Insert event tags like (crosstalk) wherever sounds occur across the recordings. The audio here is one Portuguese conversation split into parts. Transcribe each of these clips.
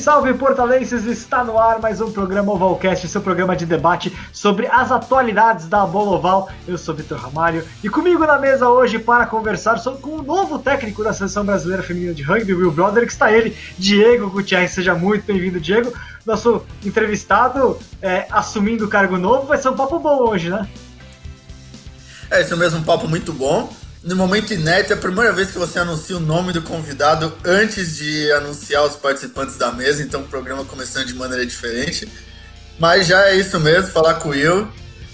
Salve, portalenses! Está no ar mais um programa Ovalcast, seu programa de debate sobre as atualidades da bola oval. Eu sou Vitor Ramalho e comigo na mesa hoje para conversar sobre, com o novo técnico da Seleção Brasileira Feminina de Rugby, Will Broderick, está ele, Diego Gutierrez. Seja muito bem-vindo, Diego. Nosso entrevistado é, assumindo o cargo novo, vai ser um papo bom hoje, né? É, esse é mesmo um papo muito bom no momento inédito, é a primeira vez que você anuncia o nome do convidado antes de anunciar os participantes da mesa, então o programa começando de maneira diferente. Mas já é isso mesmo, falar com o Will.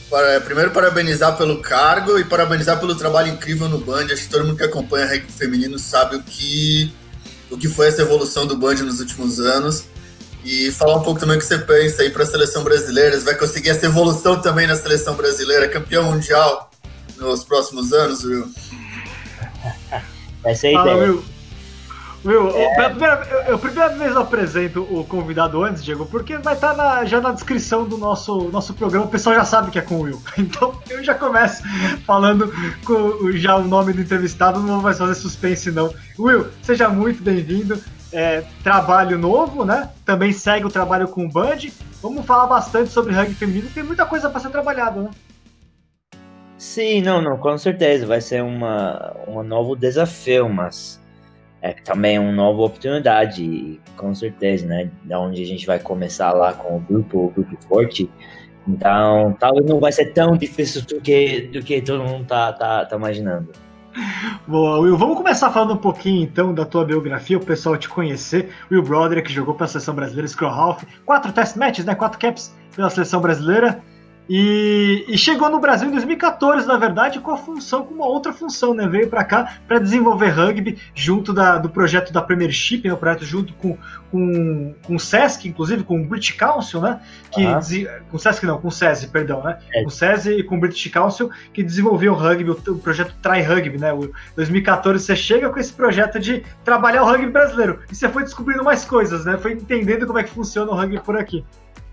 Para, primeiro, parabenizar pelo cargo e parabenizar pelo trabalho incrível no Band. Acho que todo mundo que acompanha a rugby feminino sabe o que, o que foi essa evolução do Band nos últimos anos. E falar um pouco também o que você pensa aí para a seleção brasileira. Você vai conseguir essa evolução também na seleção brasileira, campeão mundial nos próximos anos, Will? Essa é a Fala, ideia. Will. Will, é... primeira, eu, eu primeira vez eu apresento o convidado antes, Diego, porque vai estar tá na, já na descrição do nosso, nosso programa, o pessoal já sabe que é com o Will. (laughs) Então eu já começo falando com já o nome do entrevistado, não vou mais fazer suspense não. Will, seja muito bem-vindo. É, trabalho novo, né? Também segue o trabalho com o Band. Vamos falar bastante sobre rugby feminino, tem muita coisa para ser trabalhada, né? Sim, não, não, com certeza vai ser uma, um novo desafio, mas é também uma nova oportunidade, com certeza, né? Da onde a gente vai começar lá com o grupo, o grupo forte. Então, talvez não vai ser tão difícil do que, do que todo mundo tá, tá, tá imaginando. (laughs) Boa, Will. Vamos começar falando um pouquinho então da tua biografia, o pessoal te conhecer. Will Broderick jogou pela seleção brasileira, Scroll Half, quatro test matches, né? Quatro caps pela seleção brasileira. E, e, chegou no Brasil em 2014, na verdade, com a função, com uma outra função, né? Veio para cá para desenvolver rugby junto da, do projeto da Premiership, né? O projeto junto com, com, com o SESC, inclusive com o British Council, né? Que uhum. com o SESC não, com o SESI, perdão, né? É. Com o SESI e com o British Council que desenvolveu o rugby, o, o projeto Try Rugby, né? O 2014 você chega com esse projeto de trabalhar o rugby brasileiro e você foi descobrindo mais coisas, né? Foi entendendo como é que funciona o rugby por aqui.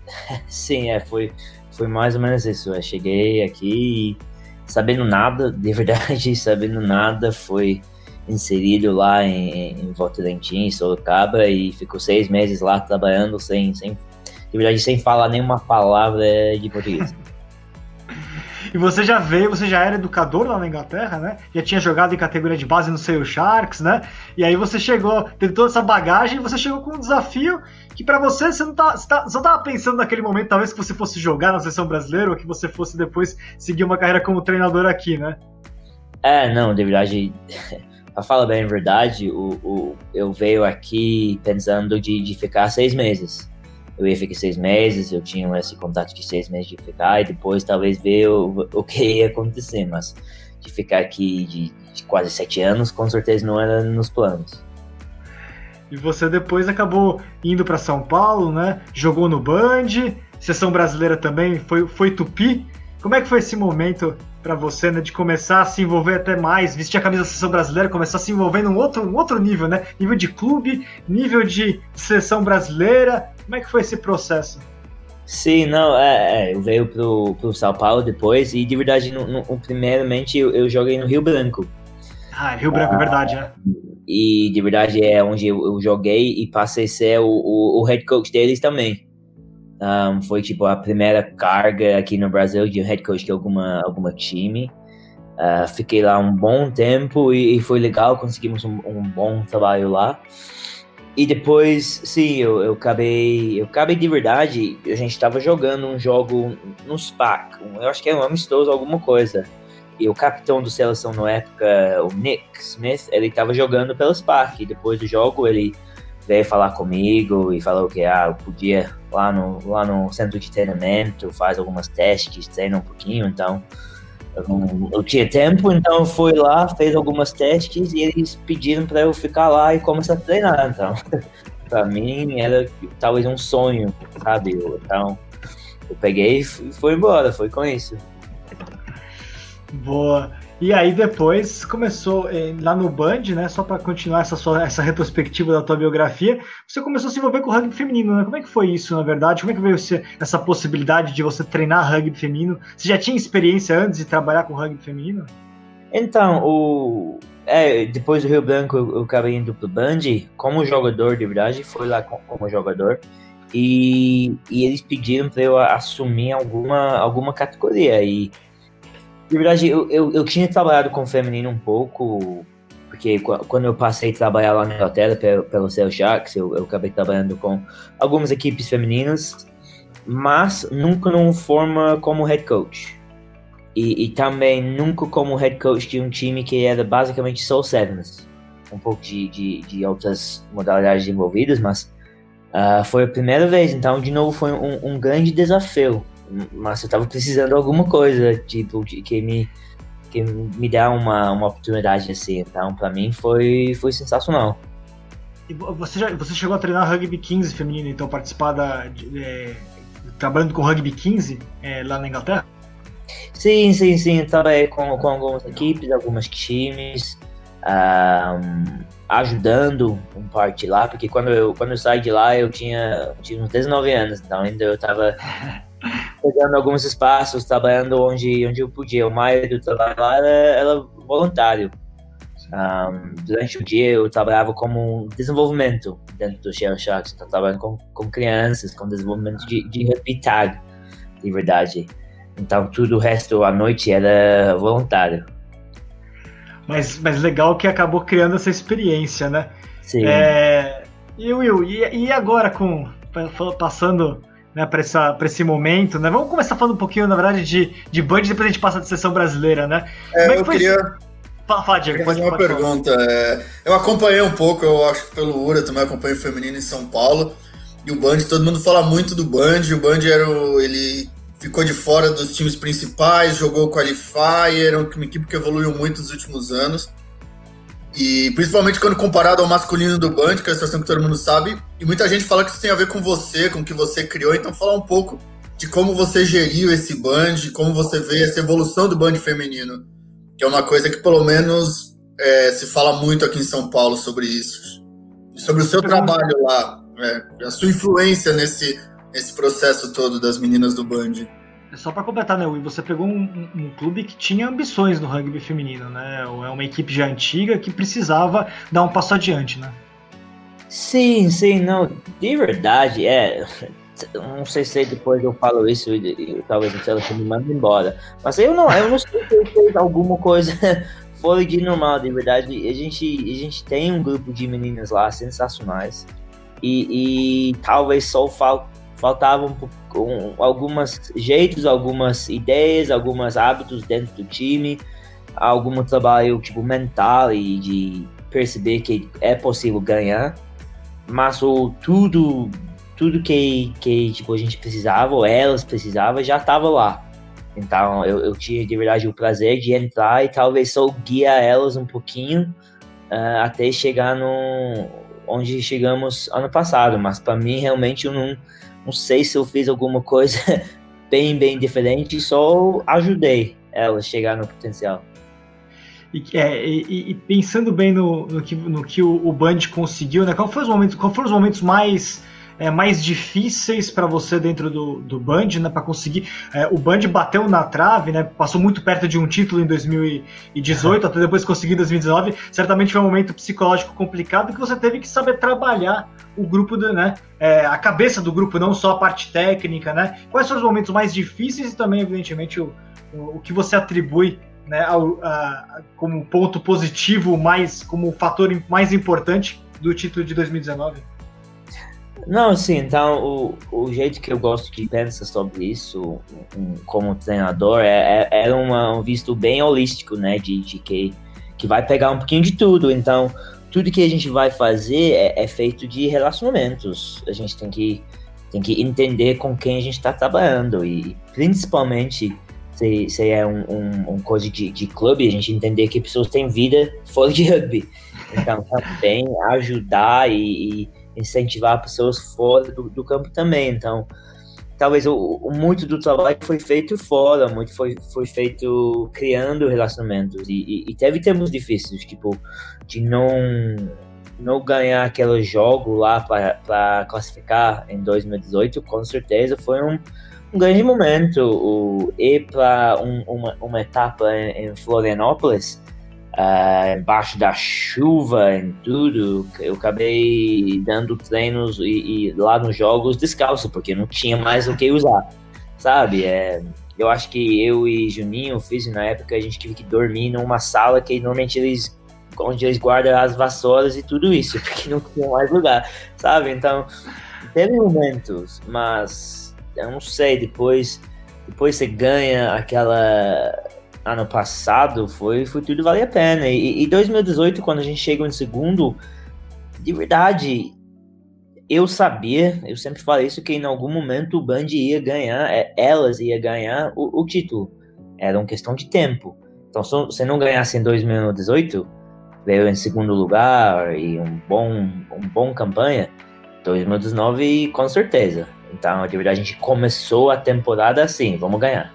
(laughs) Sim, é, foi foi mais ou menos isso. Eu cheguei aqui sabendo nada, de verdade, (laughs) sabendo nada, foi inserido lá em, em Votorantim, Sorocaba, e ficou seis meses lá trabalhando sem, sem, de verdade, sem falar nenhuma palavra de português. (laughs) E você já veio, você já era educador lá na Inglaterra, né? Já tinha jogado em categoria de base no Sale Sharks, né? E aí você chegou, teve toda essa bagagem, e você chegou com um desafio que para você, você não tá, você tá, só tava pensando naquele momento, talvez que você fosse jogar na seleção brasileira ou que você fosse depois seguir uma carreira como treinador aqui, né? É, não, de verdade, (laughs) pra falar bem a verdade, o, o, eu veio aqui pensando de, de ficar seis meses eu ia ficar seis meses, eu tinha esse contato de seis meses de ficar e depois talvez ver o, o que (laughs) ia acontecer, mas de ficar aqui de, de, quase sete anos, com certeza não era nos planos. E você depois acabou indo para São Paulo, né? Jogou no Band, sessão brasileira também, foi, foi Tupi. Como é que foi esse momento para você, né, de começar a se envolver até mais, vestir a camisa da seleção brasileira, começar a se envolver num outro, um outro nível, né? Nível de clube, nível de seleção brasileira. Como é que foi esse processo? Sim, não, é, é eu veio pro, pro São Paulo depois e de verdade, no, no primeiramente eu, eu, joguei no Rio Branco. Ah, Rio Branco, é ah, é verdade, né? E de verdade é onde eu, eu joguei e passei a ser o, o, o head coach deles também. Um, foi tipo a primeira carga aqui no Brasil de head coach de alguma, alguma time. Uh, fiquei lá um bom tempo e, e foi legal, conseguimos um, um, bom trabalho lá. E depois, sim, eu, eu acabei. Eu acabei de verdade. A gente estava jogando um jogo no SPAC. Eu acho que é um amistoso, alguma coisa. E o capitão do seleção na época, o Nick Smith, ele estava jogando pelo SPAC. E depois do jogo, ele veio falar comigo e falou que ah, eu podia lá no, lá no centro de treinamento, faz algumas testes, treina um pouquinho, então eu, eu tinha tempo, então eu fui lá, fez algumas testes e eles pediram para eu ficar lá e começar a treinar, então (laughs) para mim era talvez um sonho, sabe? Então eu peguei e fui embora, foi com isso. Boa. E aí depois começou eh, lá no Band, né? Só para continuar essa sua, essa retrospectiva da tua biografia, você começou a se envolver com o rugby feminino, né? Como é que foi isso, na verdade? Como é que veio essa possibilidade de você treinar rugby feminino? Você já tinha experiência antes de trabalhar com rugby feminino? Então, o, é, depois do Rio Branco eu, acabei indo pro Band como jogador, de verdade, foi lá como jogador. E, e eles pediram para eu assumir alguma, alguma categoria. E, de verdade, eu, eu, eu tinha trabalhado com feminino um pouco, porque quando eu passei a trabalhar lá na Inglaterra pelo, pelo Sharks, eu, eu acabei trabalhando com algumas equipes femininas, mas nunca numa forma como head coach. E, e, também nunca como head coach de um time que era basicamente só Sevens. Um pouco de, de, de outras modalidades envolvidas, mas uh, foi a primeira vez. Então, de novo, foi um, um grande desafio. Mas eu estava precisando de alguma coisa, tipo, que me que me dá uma, uma oportunidade assim. Então, para mim, foi, foi sensacional. E você, já, você chegou a treinar rugby 15 feminino, então participar da. De, é, trabalhando com rugby 15 é, lá na Inglaterra? Sim, sim, sim. Trabalhei com, com algumas equipes, algumas times, um, ajudando um parte lá, porque quando eu, quando eu saí de lá eu tinha, tinha uns 19 anos, então ainda eu estava (laughs) pegando alguns espaços, trabalhando onde, onde eu podia. O mais do trabalho lá era, era voluntário. Um, durante o dia eu trabalhava como desenvolvimento dentro do Shell Sharks, então trabalhando com, com crianças, com desenvolvimento de, de tag, de verdade. Então tudo o resto à noite era voluntário. Mas, mas legal que acabou criando essa experiência, né? Sim. É, e Will, e, e agora com passando né, para esse momento, né? Vamos começar falando um pouquinho, na verdade, de, de Band, depois a gente passa da sessão brasileira, né? É, é que foi queria... Fala, fala Diego. Pode, fazer uma pergunta. É, eu acompanhei um pouco, eu acho que pelo URA também acompanhei o feminino em São Paulo. E o Band, todo mundo fala muito do Band. O Band era o, ele ficou de fora dos times principais, jogou Qualifier, era uma equipe que evoluiu muito nos últimos anos. E principalmente quando comparado ao masculino do Band, que é a situação que todo mundo sabe. E muita gente fala que isso tem a ver com você, com o que você criou. Então, falar um pouco de como você geriu esse Band, como você vê essa evolução do Band feminino. Que é uma coisa que, pelo menos, é, se fala muito aqui em São Paulo sobre isso. E sobre o seu trabalho lá, é, a sua influência nesse esse processo todo das meninas do Band. É só para completar, né, Will, você pegou um, um, clube que tinha ambições no rugby feminino, né? É uma equipe já antiga que precisava dar um passo adiante, né? Sim, sim, não, de verdade, é. (laughs) Não sei se depois eu falo isso e, talvez o Celso me manda embora. Mas eu não, eu não sei se fez alguma coisa (laughs) fora de normal, de verdade. A gente, a gente tem um grupo de meninas lá sensacionais. E, e talvez só falta faltavam um, algumas jeitos, algumas ideias, alguns hábitos dentro do time, algum trabalho tipo mental e de perceber que é possível ganhar, mas o tudo tudo que, que tipo, a gente precisava, ou elas precisavam, já estava lá. Então eu, eu tinha de verdade o prazer de entrar e talvez só guiar elas um pouquinho uh, até chegar no onde chegamos ano passado. Mas para mim realmente eu não não sei se eu fiz alguma coisa (laughs) bem, bem diferente, só ajudei ela a chegar no potencial. E, é, e, e pensando bem no, no, que, no que o, o Band conseguiu, né? Qual, foi os momentos, qual foram os momentos mais é, mais difíceis para você dentro do, do Band, né, para conseguir. É, o Band bateu na trave, né, passou muito perto de um título em 2018, até depois conseguir em 2019. Certamente foi um momento psicológico complicado que você teve que saber trabalhar o grupo, do, né, é, a cabeça do grupo, não só a parte técnica, né. Quais foram os momentos mais difíceis e também, evidentemente, o, o, o que você atribui né, ao, a, como ponto positivo, mais como fator mais importante do título de 2019? Não, sim, então o, o jeito que eu gosto de pensar sobre isso um, como treinador é, é, é uma, um visto bem holístico, né? De, de que, que vai pegar um pouquinho de tudo. Então, tudo que a gente vai fazer é, é feito de relacionamentos. A gente tem que, tem que entender com quem a gente está trabalhando e principalmente se, se é um, um, um coisa de, de clube, a gente entender que pessoas têm vida fora de rugby. Então, também ajudar e, e incentivar pessoas fora do, do campo também. Então, talvez o, o, muito do trabalho foi feito fora, muito foi, foi feito criando relacionamentos. E, e, e teve tempos difíceis, tipo, de não, não ganhar aquele jogo lá para classificar em 2018, com certeza foi um, um grande momento. O, ir para um, uma, uma etapa em, em Florianópolis uh, embaixo da chuva e tudo, eu acabei dando treinos e, e, lá nos jogos descalço, porque não tinha mais o que usar, sabe? É, eu acho que eu e Juninho fiz na época, a gente teve que dormir numa sala que normalmente eles onde eles guardam as vassouras e tudo isso, (laughs) porque não tinha mais lugar, sabe? Então, teve momentos, mas eu não sei, depois depois você ganha aquela ano passado, foi, foi tudo valer a pena. E, e 2018, quando a gente chegou em segundo, de verdade, eu sabia, eu sempre falei isso, que em algum momento o Band ia ganhar, é, elas ia ganhar o, o título. Era uma questão de tempo. Então, se você não ganhasse em 2018, veio em segundo lugar e um bom, um bom campanha, 2019 com certeza. Então, de verdade, a gente começou a temporada assim, vamos ganhar.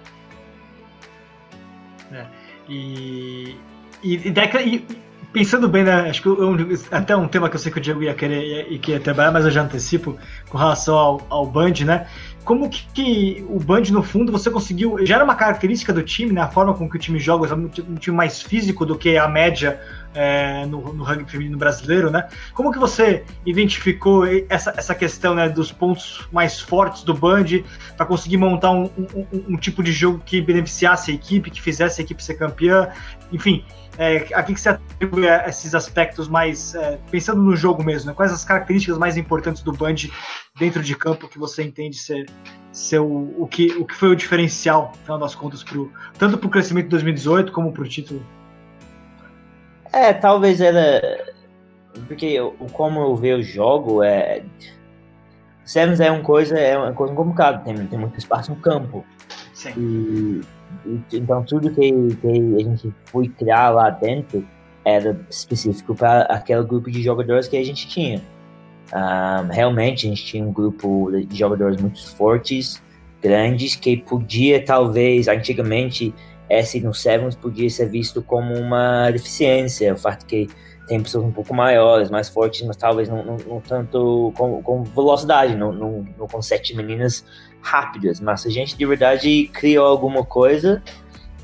É, e, e, e, pensando bem, né, acho que eu, até um tema que eu sei que o Diego ia querer e que ia trabalhar, mas eu já antecipo com relação ao, ao Band, né? Como que, que, o Band, no fundo, você conseguiu. Já era uma característica do time, né? A forma com que o time joga, um time mais físico do que a média é, no, no rugby feminino brasileiro, né? Como que você identificou essa, essa questão né, dos pontos mais fortes do Band para conseguir montar um, um, um, tipo de jogo que beneficiasse a equipe, que fizesse a equipe ser campeã? Enfim, é, a que, que você atribui esses aspectos mais. É, pensando no jogo mesmo, né? quais as características mais importantes do Band dentro de campo que você entende ser, ser o, o, que, o que foi o diferencial, no final das contas, pro, tanto para o crescimento de 2018 como para o título? É, talvez era. Porque eu, como eu vejo o jogo, é. Sevens é uma coisa, é uma coisa complicada, tem, tem muito espaço no campo. Sim. E, então tudo que, que a gente foi criar lá dentro era específico para aquele grupo de jogadores que a gente tinha. Um, realmente a gente tinha um grupo de jogadores muito fortes, grandes, que podia talvez, antigamente, S no Sevens podia ser visto como uma deficiência, o fato que tem pessoas um pouco maiores, mais fortes, mas talvez não, não, não tanto com, com, velocidade, não, não, não com sete meninas rápidas, mas a gente de verdade criou alguma coisa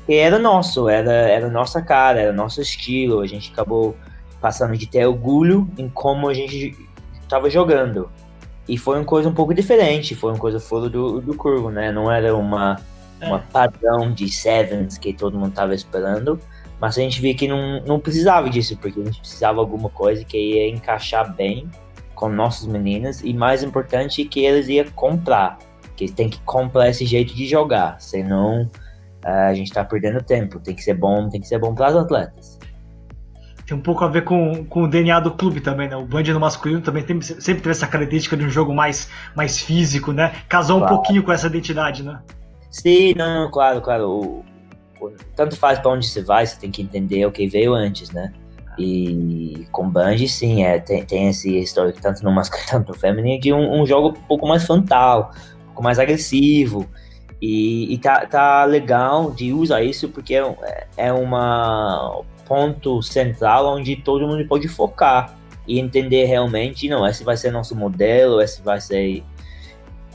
que era nosso, era, era nossa cara, era nosso estilo, a gente acabou passando de ter orgulho em como a gente estava jogando. E foi uma coisa um pouco diferente, foi uma coisa fora do, do curvo, né? Não era uma é. uma padrão de sevens que todo mundo tava esperando. Mas a gente viu que não, não precisava disso, porque a gente precisava alguma coisa que ia encaixar bem com nossas meninas e mais importante que eles iam comprar, que têm que comprar esse jeito de jogar, senão a gente tá perdendo tempo. Tem que ser bom, tem que ser bom para as atletas. Tem um pouco a ver com, com o DNA do clube também, né? O Band no masculino também tem, sempre teve essa característica de um jogo mais, mais físico, né? Casou claro. um pouquinho com essa identidade, né? Sim, não, claro, claro. O, o, tanto faz para onde você vai, você tem que entender o que veio antes, né? E com Bungie, sim, é, tem, tem esse histórico, tanto no masculino (laughs) quanto no feminino, de um, um, jogo um pouco mais frontal, um pouco mais agressivo. E, e tá, tá legal de usar isso porque é, é uma ponto central onde todo mundo pode focar e entender realmente, não, esse vai ser nosso modelo, esse vai ser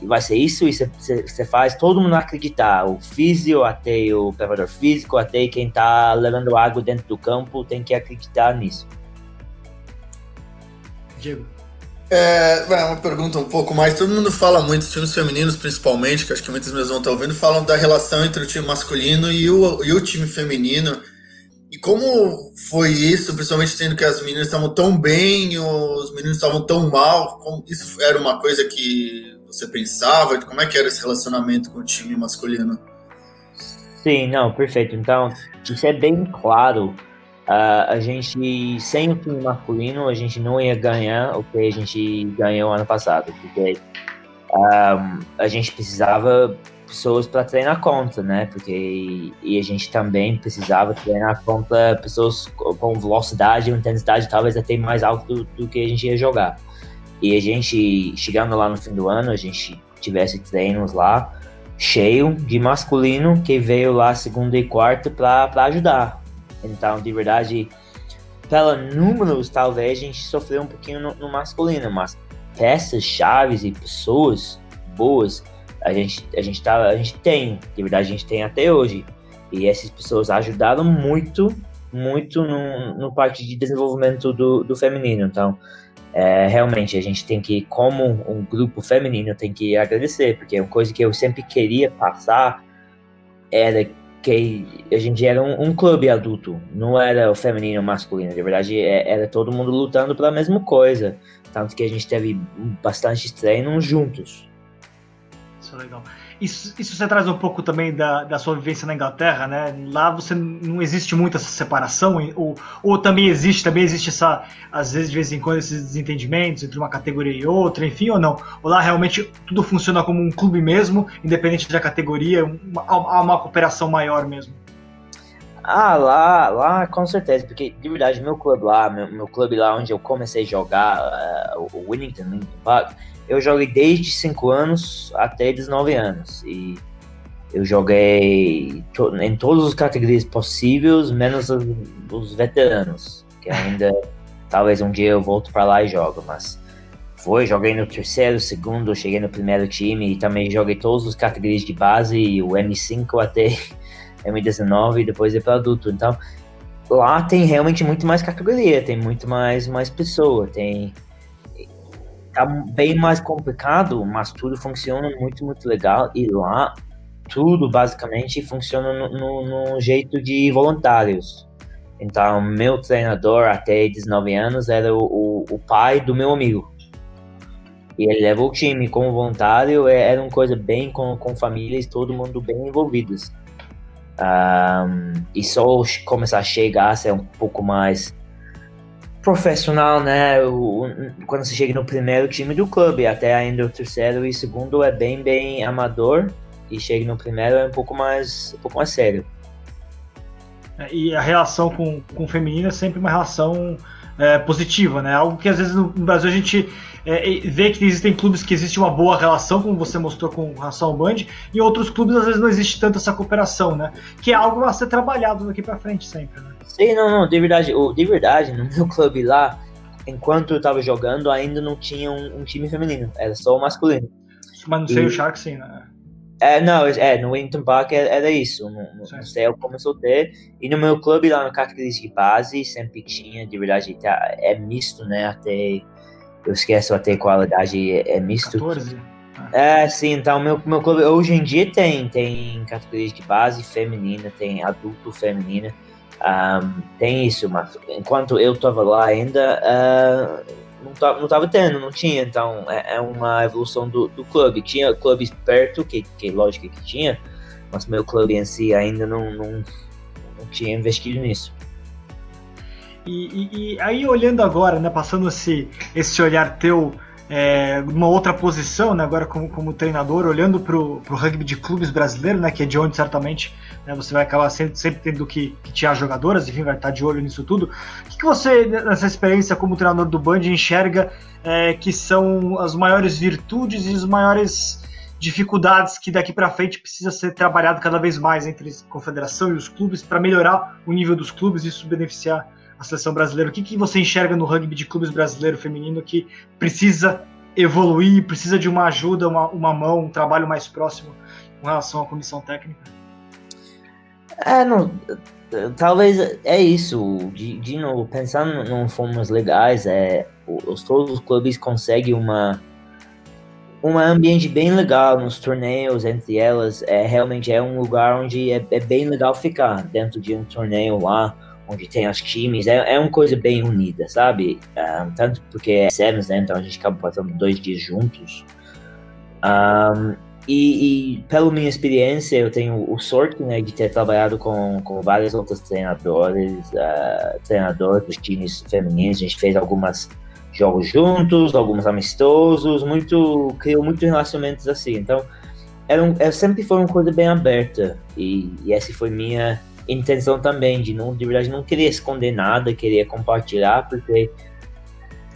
vai ser isso, e você faz todo mundo acreditar. O físico, até o preparador físico, até quem tá levando água dentro do campo tem que acreditar nisso. Diego. É, uma pergunta um pouco mais. Todo mundo fala muito, os times femininos principalmente, que acho que muitos meus vão estar ouvindo, falam da relação entre o time masculino e o, e o time feminino. E como foi isso, principalmente tendo que as meninas estavam tão bem, os meninos estavam tão mal? isso era uma coisa que você pensava? Como é que era esse relacionamento com o time masculino? Sim, não, perfeito. Então, isso é bem claro. Uh, a gente, sem o time masculino, a gente não ia ganhar o que a gente ganhou ano passado, porque um, a gente precisava pessoas para treinar contra, né? Porque e a gente também precisava treinar contra pessoas com velocidade e intensidade talvez até mais alto do, do que a gente ia jogar e a gente, chegando lá no fim do ano, a gente tivesse treinos lá cheio de masculino que veio lá segunda e quarta para ajudar. Então, de verdade, pela números, talvez a gente sofreu um pouquinho no, no masculino, mas peças, chaves e pessoas boas a gente, a gente, tá, a gente tem, de verdade, a gente tem até hoje. E essas pessoas ajudaram muito muito no, no parte de desenvolvimento do, do feminino. Então, é, realmente, a gente tem que, como um grupo feminino, tem que agradecer, porque uma coisa que eu sempre queria passar era que a gente era um, um clube adulto, não era o feminino ou masculino. De verdade, é, era todo mundo lutando pela mesma coisa. Tanto que a gente teve bastante treinos juntos. Isso é legal. Isso, isso você traz um pouco também da, da sua vivência na Inglaterra, né? Lá você não existe muito essa separação, ou, ou também existe, também existe essa, às vezes, de vez em quando, esses desentendimentos entre uma categoria e outra, enfim, ou não? Ou lá realmente tudo funciona como um clube mesmo, independente da categoria, há uma cooperação maior mesmo? Ah, lá, lá com certeza, porque de verdade, meu clube lá, meu, meu clube lá onde eu comecei a jogar, uh, o Winnington Park, eu joguei desde 5 anos até 19 anos. E eu joguei to em todas as categorias possíveis, menos os, os, veteranos, que ainda (laughs) talvez um dia eu volto para lá e jogo, mas foi, joguei no terceiro, segundo, cheguei no primeiro time e também joguei todas as categorias de base, o M5 até (laughs) M19 e depois ir para adulto. Então, lá tem realmente muito mais categoria, tem muito mais mais pessoa, tem tá bem mais complicado, mas tudo funciona muito, muito legal. E lá, tudo basicamente funciona no, no, no jeito de voluntários. Então, meu treinador até 19 anos era o, o, o, pai do meu amigo. E ele levou o time como voluntário, é, era uma coisa bem com, com famílias, todo mundo bem envolvidos. Um, e só começar a chegar a ser um pouco mais profissional, né? O, quando você chega no primeiro time do clube, até ainda o terceiro e segundo é bem, bem amador. E chega no primeiro é um pouco mais, um pouco mais sério. É, e a relação com, com o feminino é sempre uma relação é, positiva, né? Algo que às vezes no Brasil a gente é, vê que existem clubes que existe uma boa relação, como você mostrou com relação ao Band, e outros clubes às vezes não existe tanto essa cooperação, né? Que é algo a ser trabalhado daqui para frente sempre, né? Sim, não, não, de verdade, de verdade, no (laughs) meu clube lá, enquanto eu tava jogando, ainda não tinha um, um time feminino, era só o masculino. Mas não sei e... o Shark sim, né? É, não, é, no Wellington Park era, era isso, no, no, no CEL começou a ter, e no meu clube lá no categoria de base sempre tinha, de verdade, tá, é misto, né, até, eu esqueço até qualidade é, é misto. 14? Ah. É, sim, então meu, meu clube hoje em dia tem, tem categorias de base feminina, tem adulto feminina, um, tem isso, mas enquanto eu estava lá ainda, uh, não, tava, não tava tendo, não tinha. Então é, é uma evolução do, do clube. Tinha clubes perto, que, que lógico que tinha, mas meu clube em si ainda não, não, não tinha investido nisso. E, e, e, aí olhando agora, né, passando esse, esse olhar teu é, numa outra posição, né, agora como, como treinador, olhando para o rugby de clubes brasileiro, né, que é de onde certamente né, você vai acabar sempre, sempre tendo que, que tirar jogadoras, enfim, vai estar de olho nisso tudo. O que, que você, nessa experiência como treinador do Band, enxerga é, que são as maiores virtudes e as maiores dificuldades que daqui para frente precisa ser trabalhado cada vez mais entre a confederação e os clubes para melhorar o nível dos clubes e isso beneficiar a seleção brasileira. O que, que você enxerga no rugby de clubes brasileiro feminino que precisa evoluir, precisa de uma ajuda, uma, uma mão, um trabalho mais próximo com relação à comissão técnica? É, não, talvez é isso. De, de novo, pensando em formas legais, é, os, todos os clubes conseguem uma um ambiente bem legal nos torneios entre elas. É realmente é um lugar onde é, é bem legal ficar dentro de um torneio lá onde tem os times, é, é uma coisa bem unida, sabe? Um, tanto porque é Sevens, né? Então a gente acaba passando dois dias juntos. Um, e, e, pela minha experiência, eu tenho o sorte né, de ter trabalhado com, com vários outros treinadores, uh, treinadores dos times femininos. A gente fez alguns jogos juntos, alguns amistosos, muito criou muitos relacionamentos assim. Então, era, um, era sempre foi uma coisa bem aberta e, e essa foi minha intenção também de não de verdade não querer esconder nada, querer compartilhar, porque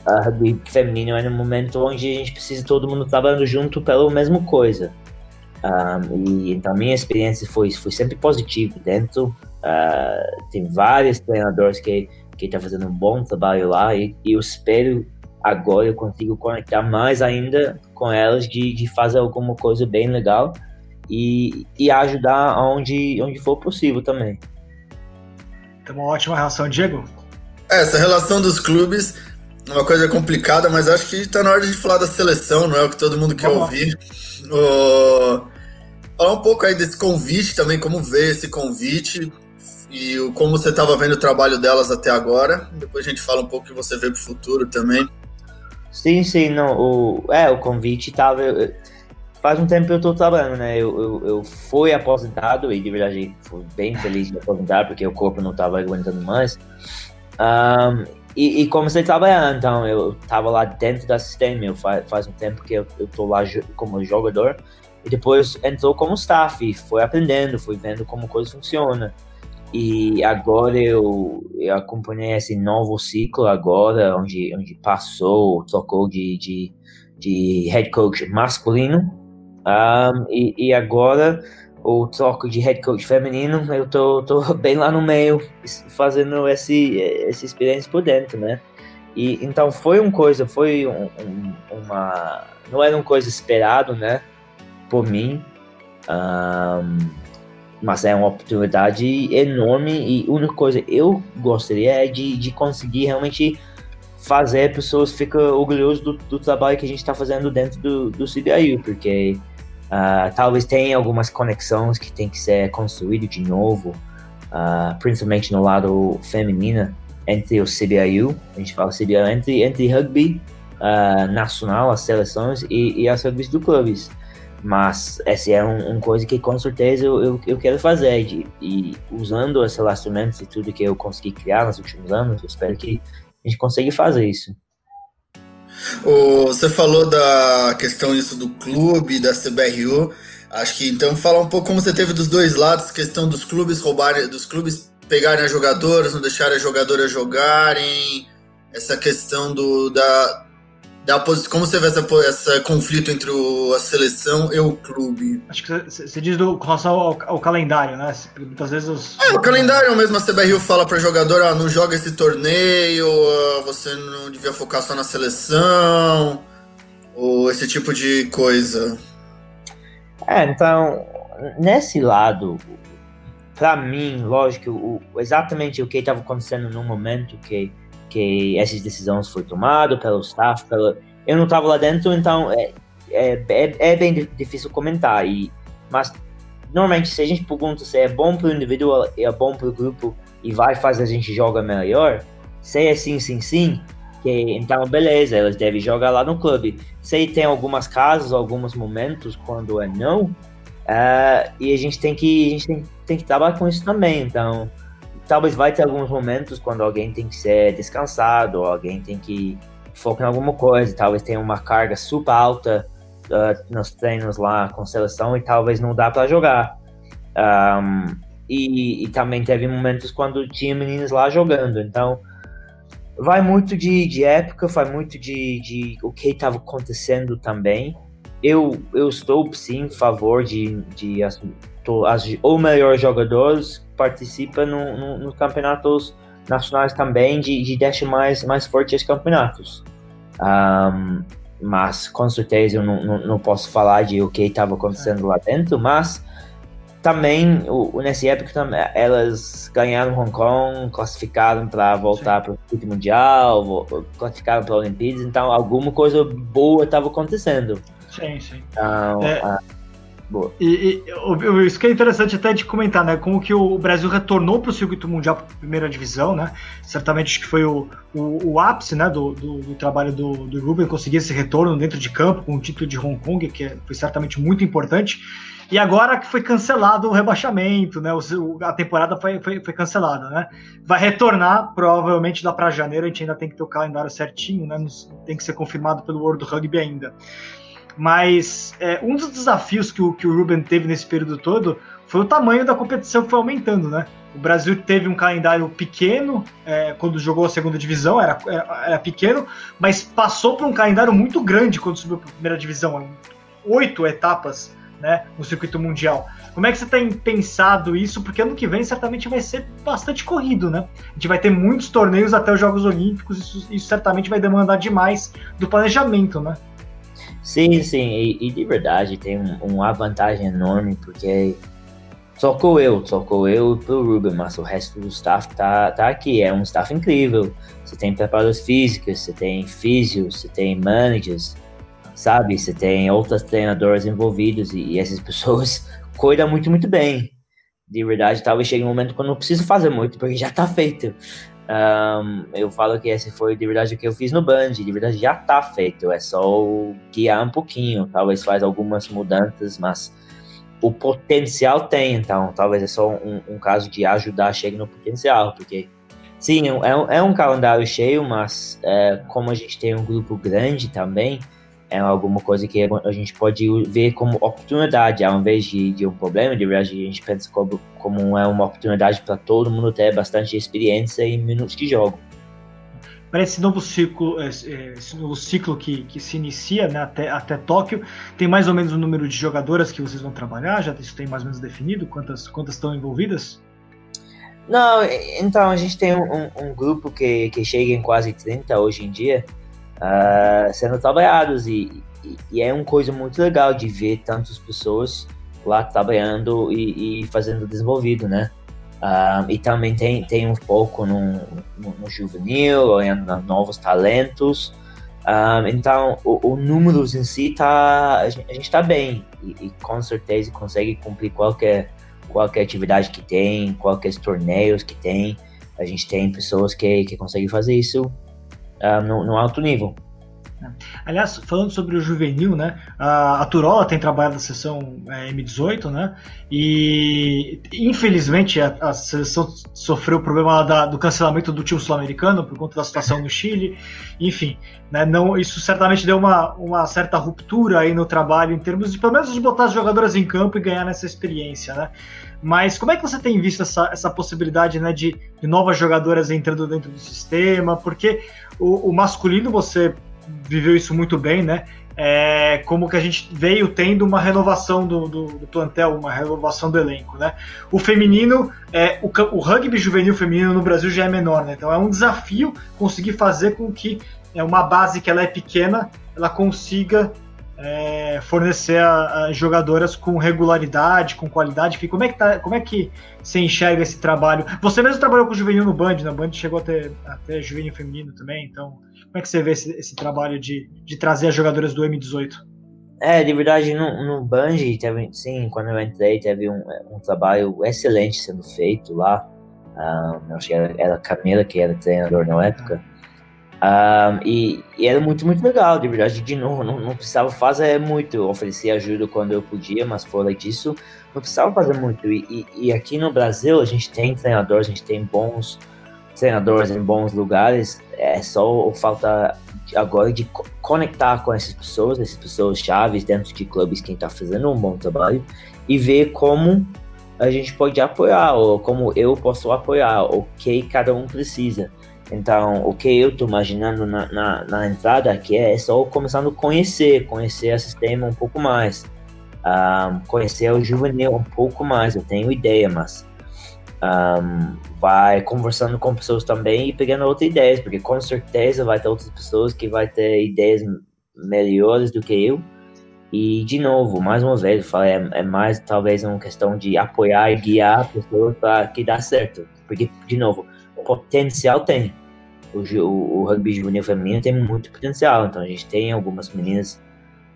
a rugby feminino é um momento onde a gente precisa todo mundo trabalhando junto pela mesma coisa. Um, e então minha experiência foi foi sempre positiva dentro. Uh, tem vários treinadores que que estão tá fazendo um bom trabalho lá e, e, eu espero agora eu consigo conectar mais ainda com elas de, de fazer alguma coisa bem legal e, e ajudar onde, onde for possível também. Tem uma ótima relação, Diego? Essa relação dos clubes uma coisa complicada, mas acho que está na hora de falar da seleção, não é o que todo mundo quer Vamos. ouvir. O... Falar um pouco aí desse convite também, como vê esse convite e como você estava vendo o trabalho delas até agora. Depois a gente fala um pouco o que você vê para o futuro também. Sim, sim, não, o, é, o convite estava faz um tempo que eu estou trabalhando, né? Eu, eu, eu, fui aposentado e de verdade fui bem feliz de aposentar porque o corpo não estava aguentando mais. Um, e, e, comecei trabalhar, então eu estava lá dentro da sistema. Eu faz, faz um tempo que eu, estou lá como jogador e depois entrou como staff e foi aprendendo, fui vendo como coisa funciona. E agora eu, eu acompanhei esse novo ciclo agora, onde, onde passou, trocou de, de, de head coach masculino um, e, e, agora o troco de head coach feminino, eu tô, tô (laughs) bem lá no meio, fazendo esse, essa experiência por dentro, né? E então foi uma coisa, foi um, um, uma. Não era uma coisa esperado, né? Por mim. Um, mas é uma oportunidade enorme e a única coisa que eu gostaria é de, de conseguir realmente fazer pessoas ficar orgulhosas do, do trabalho que a gente está fazendo dentro do, do CBIU, porque Uh, talvez tenha algumas conexões que tem que ser construído de novo, uh, principalmente no lado feminino, entre o CBIU, a gente fala CBIU, entre, entre rugby uh, nacional, as seleções e, e as rugby do clubes. Mas essa é uma um coisa que com certeza eu, eu, eu quero fazer. De, e usando os relacionamentos e tudo que eu consegui criar nos últimos anos, eu espero que a gente consiga fazer isso. Você falou da questão isso do clube, da CBRU. Acho que então fala um pouco como você teve dos dois lados, questão dos clubes roubarem, dos clubes pegarem as jogadoras, não deixarem as jogadoras jogarem, essa questão do, da, da como você vê esse conflito entre o, a seleção e o clube? Acho que você diz do, com relação ao, ao, calendário, né? Muitas vezes os... É, o calendário mesmo, a CBRU fala para jogador, ah, não joga esse torneio, ah, você não devia focar só na seleção, ou esse tipo de coisa. É, então, nesse lado, para mim, lógico, o, exatamente o que estava acontecendo no momento que que essas decisões foram tomadas pelo staff, pelo... eu não estava lá dentro, então é, é, é, é, bem difícil comentar. E, mas normalmente se a gente pergunta se é bom para o indivíduo é bom para o grupo e vai fazer a gente jogar melhor, se é sim, sim, sim, que então beleza, elas devem jogar lá no clube. Se tem algumas casas, alguns momentos quando é não, uh, e a gente tem que a gente tem, tem que trabalhar com isso também. Então talvez vai ter alguns momentos quando alguém tem que ser descansado, alguém tem que focar em alguma coisa, talvez tenha uma carga super alta uh, nos treinos lá com seleção e talvez não dá para jogar. Um, e, e, também teve momentos quando tinha meninos lá jogando, então vai muito de, de época, vai muito de, de o que estava acontecendo também. Eu, eu estou sim em favor de, de as, as, ou melhores jogadores participa no, no, nos campeonatos nacionais também de, de deixar mais, mais fortes os campeonatos. Um, mas com certeza eu não, não, não, posso falar de o que estava acontecendo lá dentro, mas também o, nessa época elas ganharam Hong Kong, classificaram para voltar para o circuito mundial, classificaram para a Olimpíadas, então alguma coisa boa estava acontecendo. Sim, sim. Então, é... uh, Boa. E, e, isso que é interessante até de comentar, né? Como que o Brasil retornou para o circuito mundial para primeira divisão, né? Certamente que foi o, o, o ápice né, do, do, do, trabalho do, do Ruben conseguir esse retorno dentro de campo com o título de Hong Kong, que é, foi certamente muito importante. E agora que foi cancelado o rebaixamento, né? A temporada foi, foi, foi, cancelada, né? Vai retornar, provavelmente lá para janeiro, a gente ainda tem que ter o calendário certinho, né? Tem que ser confirmado pelo World Rugby ainda. Mas é, um dos desafios que o, que o Ruben teve nesse período todo foi o tamanho da competição que foi aumentando, né? O Brasil teve um calendário pequeno é, quando jogou a segunda divisão, era, era, era pequeno, mas passou por um calendário muito grande quando subiu para a primeira divisão, oito etapas né, no circuito mundial. Como é que você tem pensado isso? Porque ano que vem certamente vai ser bastante corrido, né? A gente vai ter muitos torneios até os Jogos Olímpicos, isso, isso certamente vai demandar demais do planejamento, né? Sim, sim, e, e de verdade tem um, uma vantagem enorme, porque Socou eu, socou eu pro Ruben, mas o resto do staff tá, tá aqui. É um staff incrível. Você tem preparadores físicos, você tem físios, você tem managers, sabe? Você tem outros treinadores envolvidos e, e essas (laughs) pessoas cuidam muito, muito bem. De verdade, talvez chegue um momento quando não preciso fazer muito, porque já tá feito. Um, eu falo que esse foi de verdade o que eu fiz no Band, de verdade já tá feito, é só guiar um pouquinho, talvez faz algumas mudanças, mas o potencial tem, então talvez é só um, um caso de ajudar a chegar no potencial, porque sim, é é um calendário cheio, mas é, como a gente tem um grupo grande também, é alguma coisa que a gente pode ver como oportunidade, ao invés de, de um problema, de verdade, a gente pensa como, como é uma oportunidade para todo mundo ter bastante experiência em minutos de jogo. Para esse novo ciclo, esse novo ciclo que, que se inicia né, até, até Tóquio, tem mais ou menos o número de jogadoras que vocês vão trabalhar? Já isso tem mais ou menos definido? Quantas, quantas estão envolvidas? Não, então a gente tem um, um grupo que, que chega em quase 30 hoje em dia uh, sendo trabalhados e, e, e, é uma coisa muito legal de ver tantas pessoas lá trabalhando e, e fazendo desenvolvido, né? Uh, e também tem, tem um pouco no, no, no juvenil, em novos talentos. Um, então, o, o números em si tá, a gente está bem e, e, com certeza consegue cumprir qualquer qualquer atividade que tem, qualquer torneios que tem. A gente tem pessoas que, que conseguem fazer isso uh, no, no, alto nível. Aliás, falando sobre o juvenil, né? A, Turola tem trabalhado na sessão é, M18, né? E infelizmente a, a seleção sofreu o problema da, do cancelamento do time sul-americano por conta da situação no Chile. Enfim, né? Não, isso certamente deu uma, uma certa ruptura aí no trabalho em termos de pelo menos de botar as jogadoras em campo e ganhar nessa experiência, né? Mas como é que você tem visto essa, essa possibilidade né, de, de novas jogadoras entrando dentro do sistema? Porque o, o masculino você viveu isso muito bem, né? É, como que a gente veio tendo uma renovação do, do, do, plantel, uma renovação do elenco, né? O feminino, é, o, o, rugby juvenil feminino no Brasil já é menor, né? Então é um desafio conseguir fazer com que é, uma base que ela é pequena, ela consiga é, fornecer a, a, jogadoras com regularidade, com qualidade. Como é que tá, como é que você enxerga esse trabalho? Você mesmo trabalhou com o juvenil no Band, na né? Band chegou até até juvenil feminino também, então como é que você vê esse, esse trabalho de, de trazer as jogadoras do M18? É, de verdade, no, no Band, teve, sim, quando eu entrei, teve um, um trabalho excelente sendo feito lá. Um, acho que era, era a Camila, que era treinador na época. Um, e, e, era muito, muito legal, de verdade. De novo, não, não precisava fazer muito. Eu oferecia ajuda quando eu podia, mas fora disso, não precisava fazer muito. E, e, e aqui no Brasil, a gente tem treinadores, a gente tem bons treinadores em bons lugares. É só falta agora de conectar com essas pessoas, essas pessoas chaves dentro de clubes que está fazendo um bom trabalho e ver como a gente pode apoiar, ou como eu posso apoiar, o que cada um precisa. Então, o que eu estou imaginando na, na, na, entrada aqui é só começando a conhecer, conhecer o sistema um pouco mais, um, conhecer o juvenil um pouco mais. Eu tenho ideia, mas um, vai conversando com pessoas também e pegando outras ideias, porque com certeza vai ter outras pessoas que vai ter ideias melhores do que eu. E, de novo, mais uma vez, eu falei, é, é mais talvez uma questão de apoiar e guiar pessoas para que dá certo. Porque, de novo, potencial tem. O, o, o, rugby juvenil feminino tem muito potencial. Então a gente tem algumas meninas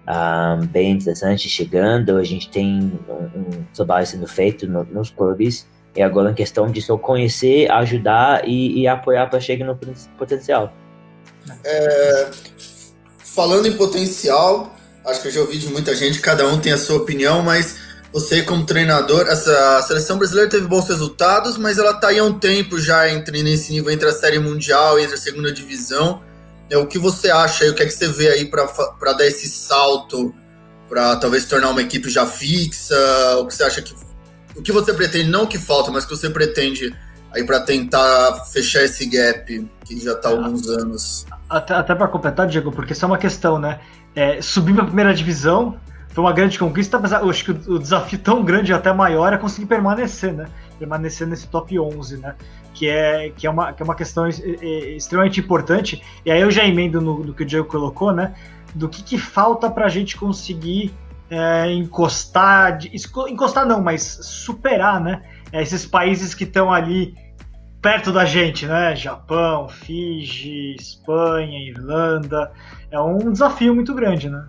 um, bem interessantes chegando, a gente tem um, um trabalho sendo feito no, nos clubes. E agora é questão de só conhecer, ajudar e, e apoiar para chegar no potencial. É, falando em potencial, acho que eu já ouvi de muita gente, cada um tem a sua opinião, mas você, como treinador, essa a seleção brasileira teve bons resultados, mas ela está aí há um tempo já entre nesse nível entre a Série Mundial e a segunda divisão. É, o que você acha e o que é que você vê aí para dar esse salto, para talvez tornar uma equipe já fixa? O que você acha que. O que você pretende, não o que falta, mas o que você pretende aí para tentar fechar esse gap que já está há alguns anos? Até, até para completar, Diego, porque isso é uma questão, né? É, subir para a primeira divisão foi uma grande conquista, mas acho que o, desafio tão grande até maior é conseguir permanecer, né? Permanecer nesse top 11, né? Que é, que é, uma, que é uma questão extremamente importante. E aí eu já emendo no, no que o Diego colocou, né? Do que, que falta para a gente conseguir é, encostar, encostar não, mas superar, né? Esses países que estão ali perto da gente, né? Japão, Fiji, Espanha, Irlanda. É um desafio muito grande, né?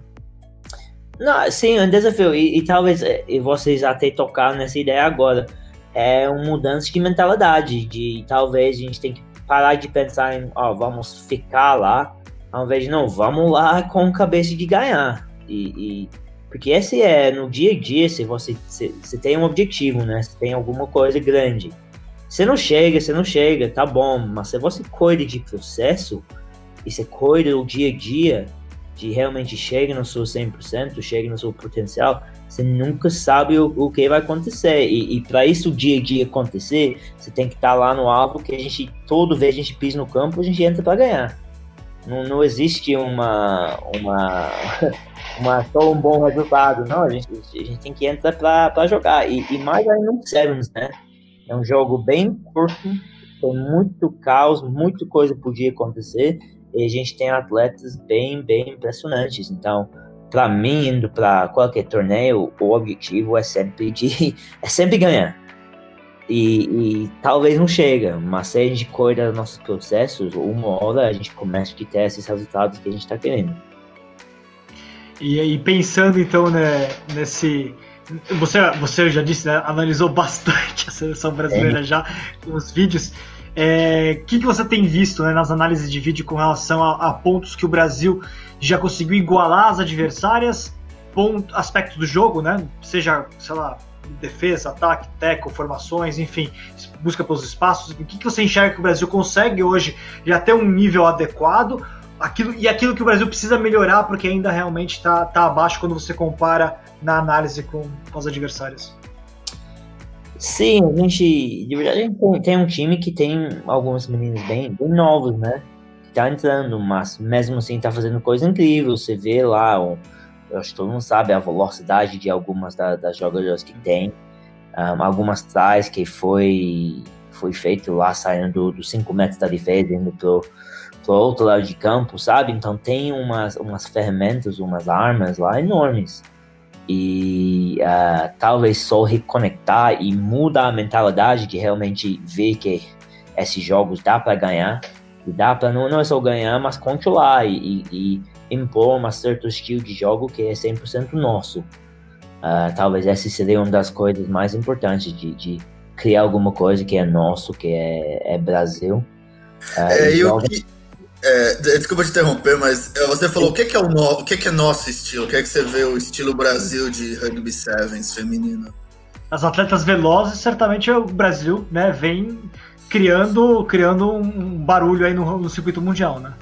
Não, sim, é um desafio. E, e talvez é, e vocês até tocaram nessa ideia agora. É uma mudança de mentalidade. De talvez a gente tem que parar de pensar em, ó, vamos ficar lá, ao invés de não, vamos lá com cabeça de ganhar. E, e porque esse é no dia a dia, se você, se, se tem um objetivo, né? Se tem alguma coisa grande você não chega, você não chega, tá bom, mas se você cuida de processo e você cuida do dia a dia, de realmente chegar no seu 100%, chegue no seu potencial, você nunca sabe o, o que vai acontecer. E, e para isso o dia a dia acontecer, você tem que estar tá lá no alvo que a gente, toda vez que a gente pisa no campo, a gente entra para ganhar. Não, não existe uma, uma, (laughs) uma só um bom resultado, não. A gente, a gente tem que entrar para jogar. E, e mais ainda no Sevens, né? É um jogo bem curto, tem muito caos, muita coisa podia acontecer, e a gente tem atletas bem, bem impressionantes. Então, para mim, indo para qualquer torneio, o objetivo é sempre de (laughs) é sempre ganhar. E, e, talvez não chega, mas se a gente cuida dos nossos processos, uma hora a gente começa a ter esses resultados que a gente está querendo. E aí, pensando então né, nesse você, você já disse, né, analisou bastante a seleção brasileira é. já os vídeos. O é, que, que você tem visto né, nas análises de vídeo com relação a, a, pontos que o Brasil já conseguiu igualar as adversárias, ponto, aspecto do jogo, né? Seja, sei lá, defesa, ataque, teco, formações, enfim, busca pelos espaços. O que, que você enxerga que o Brasil consegue hoje já ter um nível adequado? Aquilo, e aquilo que o Brasil precisa melhorar porque ainda realmente está tá abaixo quando você compara na análise com, com os adversários. Sim, a gente, de verdade, a gente tem, um time que tem alguns meninos bem, bem novos, né? Que tá entrando, mas mesmo assim tá fazendo coisa incrível. Você vê lá, eu acho que todo mundo sabe a velocidade de algumas da, das jogadoras que tem. Um, algumas trás que foi, foi feito lá saindo dos 5 metros da defesa, indo pro, pro outro lado de campo, sabe? Então tem umas, umas ferramentas, umas armas lá enormes e uh, talvez só reconectar e mudar a mentalidade de realmente ver que esses jogos dá para ganhar e dá para não, não é só ganhar, mas controlar e, e, e impor um certo estilo de jogo que é 100% nosso. Uh, talvez essa seria uma das coisas mais importantes de, de, criar alguma coisa que é nosso, que é, é Brasil. Uh, é, e o que é, desculpa te interromper, mas é, você falou o que, que é o, no, o que, que é nosso estilo? O que é que você vê o estilo Brasil de rugby sevens feminino? As atletas velozes, certamente o Brasil, né, vem criando, criando um barulho aí no, no circuito mundial, né?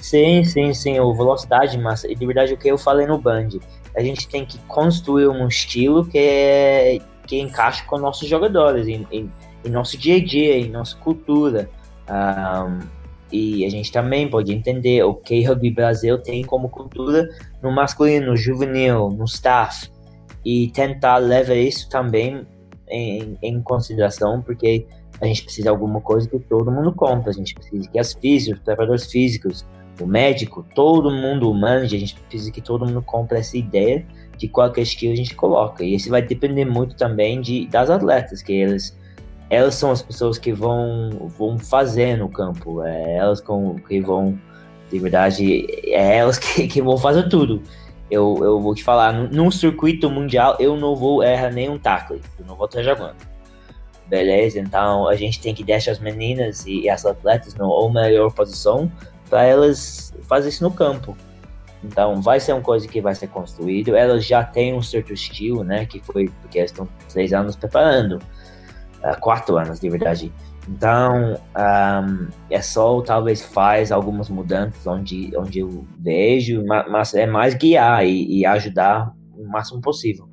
Sim, sim, sim, o velocidade, mas de verdade o que eu falei no Band, a gente tem que construir um estilo que é, que encaixe com nossos jogadores, em, em, em nosso dia a dia, em nossa cultura. Um, e a gente também pode entender o que o Rugby Brasil tem como cultura no masculino, no juvenil, no staff, e tentar levar isso também em, em consideração, porque a gente precisa de alguma coisa que todo mundo compra, a gente precisa que as físicos, os preparadores físicos, o médico, todo mundo humano, a gente precisa que todo mundo compre essa ideia de qualquer skill a gente coloca. E isso vai depender muito também de, das atletas, que eles elas são as pessoas que vão, vão fazer no campo, é elas com, que vão, de verdade, é elas que, (laughs) que vão fazer tudo. Eu, eu vou te falar, num circuito mundial, eu não vou errar nenhum tackle, eu não vou estar jogando. Beleza? Então a gente tem que deixar as meninas e, as atletas na melhor posição para elas fazer isso no campo. Então vai ser uma coisa que vai ser construído. Elas já têm um certo estilo, né? Que foi porque elas estão três anos preparando uh, quatro anos, de verdade. Então, um, é só talvez faz algumas mudanças onde, onde eu vejo, mas, mas é mais guiar e, e, ajudar o máximo possível.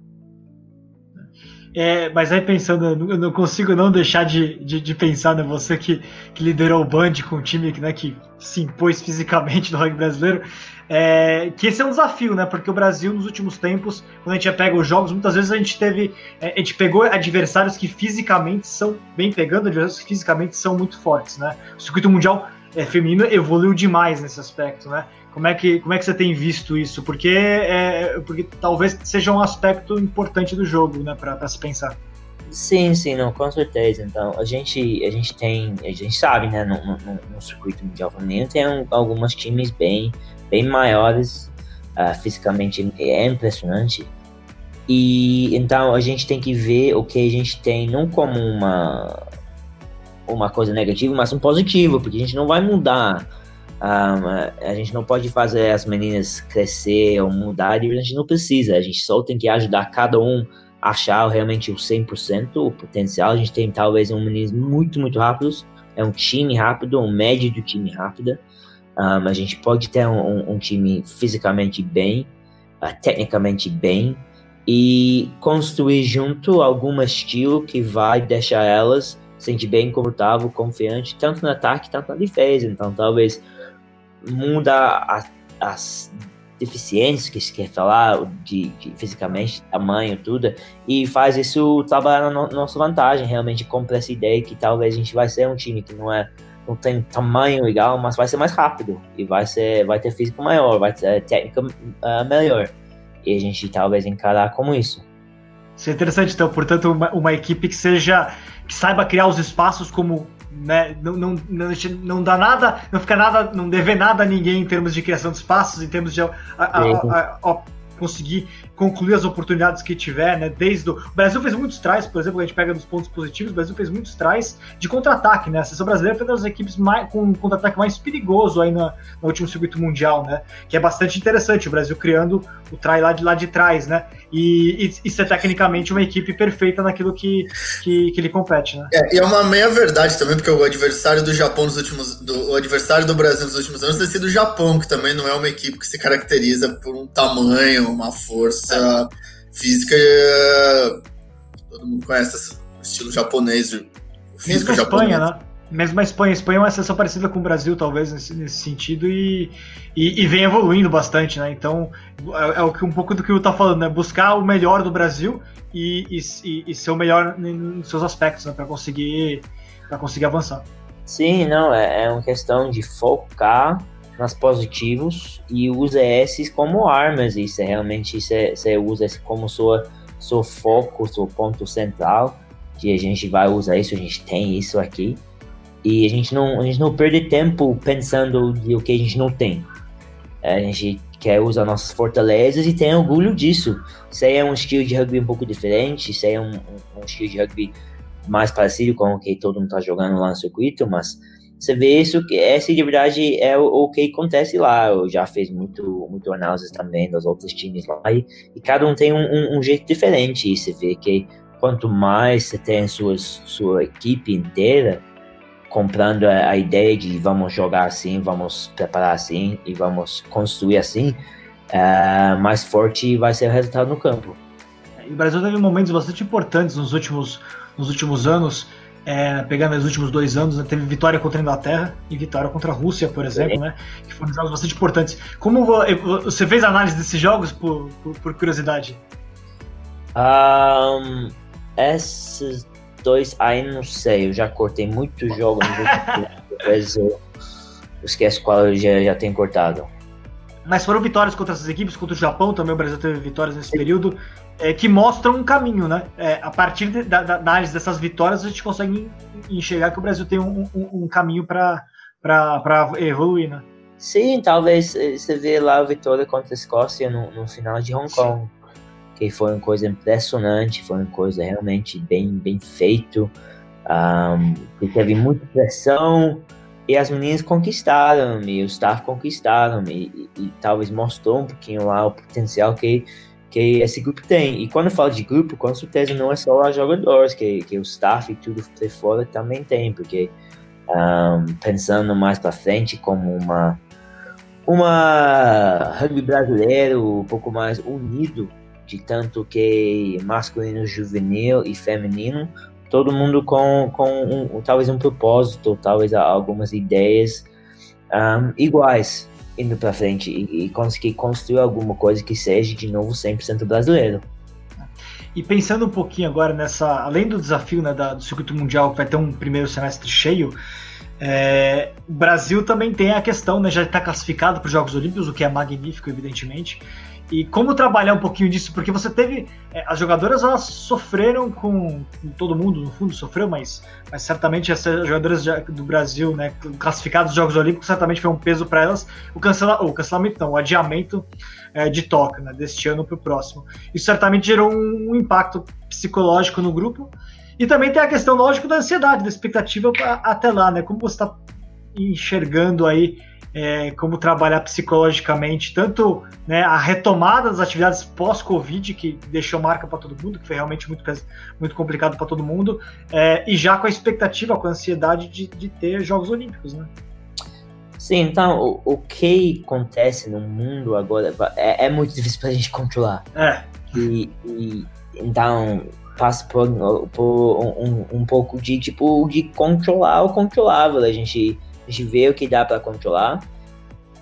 É, mas aí pensando, eu não consigo não deixar de, de, de pensar, né? Você que, que liderou o Band com um time né, que se impôs fisicamente (laughs) no rugby brasileiro. É, que esse é um desafio, né? Porque o Brasil, nos últimos tempos, quando a gente pega os jogos, muitas vezes a gente teve. É, a gente pegou adversários que fisicamente são. Bem pegando adversários que fisicamente são muito fortes, né? O circuito mundial é, feminino evoluiu demais nesse aspecto, né? Como é que, como é que você tem visto isso? Porque, é, porque talvez seja um aspecto importante do jogo, né, para se pensar. Sim, sim, não, com certeza. Então, a gente, a gente tem, a gente sabe, né, no, no, no circuito mundial feminino tem um, times bem, bem maiores, uh, fisicamente é impressionante. E então a gente tem que ver o que a gente tem não como uma uma coisa negativa, mas um positivo, porque a gente não vai mudar. Um, ah, a gente não pode fazer as meninas crescer ou mudar, a gente não precisa. A gente só tem que ajudar cada um a achar realmente o 100% o potencial. A gente tem talvez um meninos muito, muito rápidos, é um time rápido, um médio do time rápida. Um, ah, a gente pode ter um, um time fisicamente bem, uh, tecnicamente bem, e construir junto algum estilo que vai deixar elas sentir bem confortável, confiante, tanto no ataque, tanto na defesa. Então, talvez muda a, as deficiências que se quer falar, de, de, fisicamente, tamanho, tudo, e faz isso trabalhar na no, nossa vantagem. Realmente compra essa ideia que talvez a gente vai ser um time que não é não tem tamanho igual, mas vai ser mais rápido e vai ser vai ter físico maior, vai ter técnica uh, melhor. E a gente talvez encarar como isso. Isso é interessante, então, portanto, uma, uma equipe que seja que saiba criar os espaços como né, não, não, não, não dá nada, não fica nada, não deve nada a ninguém em termos de criação de espaços, em termos de a, a, a, conseguir concluir as oportunidades que tiver, né? Desde o... o Brasil fez muitos tries, por exemplo, a gente pega nos pontos positivos, o Brasil fez muitos tries de contra-ataque, né? A seleção brasileira foi uma das equipes mais, com um contra-ataque mais perigoso aí na, no último circuito mundial, né? Que é bastante interessante, o Brasil criando o try lá de lá de trás, né? E, e, e ser tecnicamente uma equipe perfeita naquilo que, que, que ele compete, né? É, e é uma meia verdade também, porque o adversário do Japão nos últimos. Do, o adversário do Brasil nos últimos anos tem sido o Japão, que também não é uma equipe que se caracteriza por um tamanho, uma força física. Todo mundo conhece o estilo japonês, o físico Mesmo japonês. Espanha, né? Mesmo a Espanha. A Espanha é uma seleção parecida com o Brasil, talvez, nesse, nesse sentido, e, e, e, vem evoluindo bastante, né? Então, é, é o que, um pouco do que o tá falando, né? Buscar o melhor do Brasil e, e, e ser o melhor nos seus aspectos, né? Para conseguir, conseguir avançar. Sim, não, é, é uma questão de focar nas positivos e usa esses como armas. E você realmente você usa esse como sua, seu foco, seu ponto central. Que a gente vai usar isso, a gente tem isso aqui. E a gente não, a gente não perde tempo pensando de o que a gente não tem. É, a gente quer usar nossas fortalezas e tem orgulho disso. Isso aí é um estilo de rugby um pouco diferente, isso aí é um, um, um estilo de rugby mais parecido com o que todo mundo está jogando lá no circuito, mas você vê isso que essa de verdade é o, o, que acontece lá. Eu já fiz muito, muito análise também dos outros times lá e, e cada um tem um, um, um, jeito diferente. E você vê que quanto mais você tem sua, sua equipe inteira comprando a, a, ideia de vamos jogar assim, vamos preparar assim e vamos construir assim, uh, mais forte vai ser o resultado no campo. o Brasil teve momentos bastante importantes nos últimos, nos últimos anos é, pegando os últimos dois anos, né, teve vitória contra a Inglaterra e vitória contra a Rússia, por exemplo, né, que foram jogos bastante importantes. Como você fez análise desses jogos, por, por, por curiosidade? Um, esses dois, aí não sei, eu já cortei muitos jogos, depois eu esqueço qual eu já, já tenho cortado. Mas foram vitórias contra essas equipes, contra o Japão também, o Brasil teve vitórias nesse período é, que mostram um caminho, né? É, a partir de, da, da, análise dessas vitórias, a gente consegue enxergar que o Brasil tem um, um, um caminho para evoluir, né? Sim, talvez eh, você vê lá a vitória contra a Escócia no, no final de Hong Kong, Sim. que foi uma coisa impressionante, foi uma coisa realmente bem, bem feito, um, que teve muita pressão, e as meninas conquistaram, e o staff conquistaram, e, e, e talvez mostrou um pouquinho lá o potencial que que esse grupo tem. E quando eu falo de grupo, com certeza não é só os jogadores, que, que o staff e tudo de fora também tem, porque um, pensando mais para frente como uma uma rugby brasileiro um pouco mais unido, de tanto que masculino, juvenil e feminino, todo mundo com, com um, talvez um propósito, talvez algumas ideias um, iguais indo para frente e, e, conseguir construir alguma coisa que seja de novo 100% brasileiro. E pensando um pouquinho agora nessa, além do desafio né, da, do circuito mundial que vai ter um primeiro semestre cheio, É, o Brasil também tem a questão, né, já está classificado para os Jogos Olímpicos, o que é magnífico, evidentemente. E como trabalhar um pouquinho disso? Porque você teve. É, as jogadoras elas sofreram com. Todo mundo, no fundo, sofreu, mas, mas certamente essas jogadoras do Brasil, né, classificadas nos Jogos Olímpicos, certamente foi um peso para elas o, cancela, o cancelamento, não, o adiamento é, de Tóquio, né, deste ano para o próximo. Isso certamente gerou um, um impacto psicológico no grupo. E também tem a questão, lógico, da ansiedade, da expectativa até lá, né? Como você está enxergando aí é, como trabalhar psicologicamente, tanto né, a retomada das atividades pós-Covid, que deixou marca para todo mundo, que foi realmente muito, muito complicado para todo mundo, é, e já com a expectativa, com a ansiedade de, de ter Jogos Olímpicos, né? Sim, então o, o que acontece no mundo agora é, é muito difícil para a gente controlar. É. E, e então passa por, por um, um, pouco de tipo de controlar o controlável. A gente, gente vê o que dá para controlar.